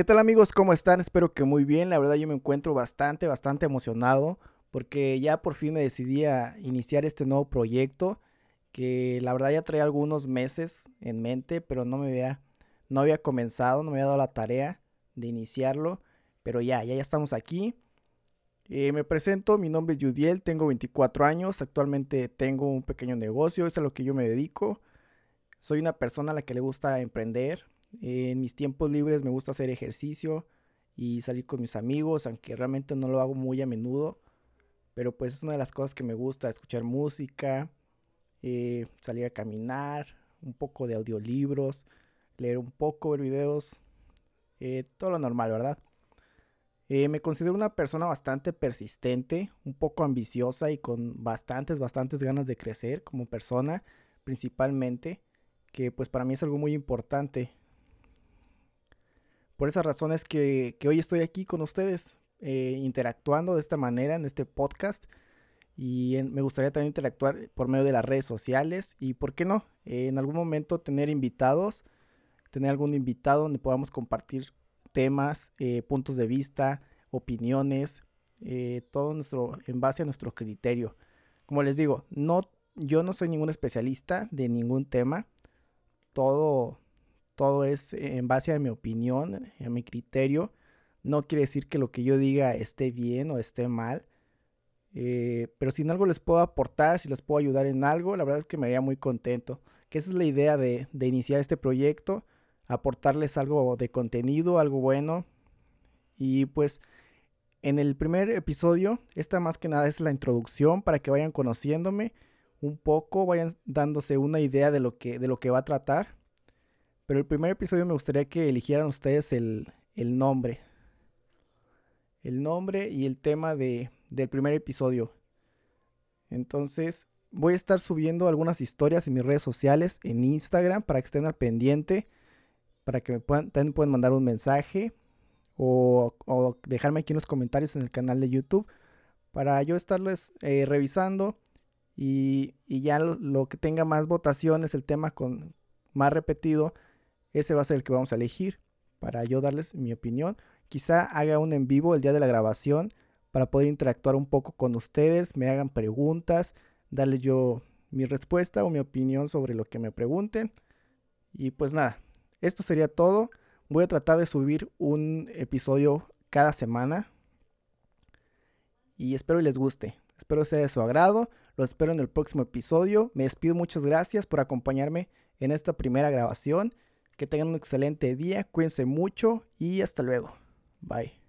¿Qué tal amigos? ¿Cómo están? Espero que muy bien. La verdad yo me encuentro bastante, bastante emocionado porque ya por fin me decidí a iniciar este nuevo proyecto que la verdad ya traía algunos meses en mente, pero no me había, no había comenzado, no me había dado la tarea de iniciarlo, pero ya, ya, ya estamos aquí. Eh, me presento, mi nombre es Judiel, tengo 24 años, actualmente tengo un pequeño negocio, es a lo que yo me dedico. Soy una persona a la que le gusta emprender, en mis tiempos libres me gusta hacer ejercicio y salir con mis amigos, aunque realmente no lo hago muy a menudo. Pero pues es una de las cosas que me gusta, escuchar música, eh, salir a caminar, un poco de audiolibros, leer un poco, ver videos, eh, todo lo normal, ¿verdad? Eh, me considero una persona bastante persistente, un poco ambiciosa y con bastantes, bastantes ganas de crecer como persona, principalmente, que pues para mí es algo muy importante por esas razones que, hoy estoy aquí con ustedes, eh, interactuando de esta manera en este podcast. Y me gustaría también interactuar por medio de las redes sociales. Y por qué no, en algún momento tener invitados, tener algún invitado donde podamos compartir temas, eh, puntos de vista, opiniones, eh, todo nuestro, en base a nuestro criterio. Como les digo, no, yo no soy ningún especialista de ningún tema. Todo, todo es en base a mi opinión, a mi criterio. No quiere decir que lo que yo diga esté bien o esté mal. Eh, pero si en algo les puedo aportar, si les puedo ayudar en algo, la verdad es que me haría muy contento. Que esa es la idea de, de iniciar este proyecto, aportarles algo de contenido, algo bueno. Y pues en el primer episodio, esta más que nada es la introducción para que vayan conociéndome un poco, vayan dándose una idea de lo que, de lo que va a tratar. Pero el primer episodio me gustaría que eligieran ustedes el, nombre. El nombre y el tema de, del primer episodio. Entonces, voy a estar subiendo algunas historias en mis redes sociales, en Instagram, para que estén al pendiente, para que me puedan, también puedan mandar un mensaje o, dejarme aquí en los comentarios en el canal de YouTube, para yo estarles eh, revisando y, ya lo, lo, que tenga más votaciones, el tema con más repetido, ese va a ser el que vamos a elegir para yo darles mi opinión. Quizá haga un en vivo el día de la grabación para poder interactuar un poco con ustedes, me hagan preguntas, darles yo mi respuesta o mi opinión sobre lo que me pregunten. Y pues nada, esto sería todo. Voy a tratar de subir un episodio cada semana. Y espero les guste. Espero sea de su agrado. Lo espero en el próximo episodio. Me despido. Muchas gracias por acompañarme en esta primera grabación. Que tengan un excelente día, cuídense mucho y hasta luego. Bye.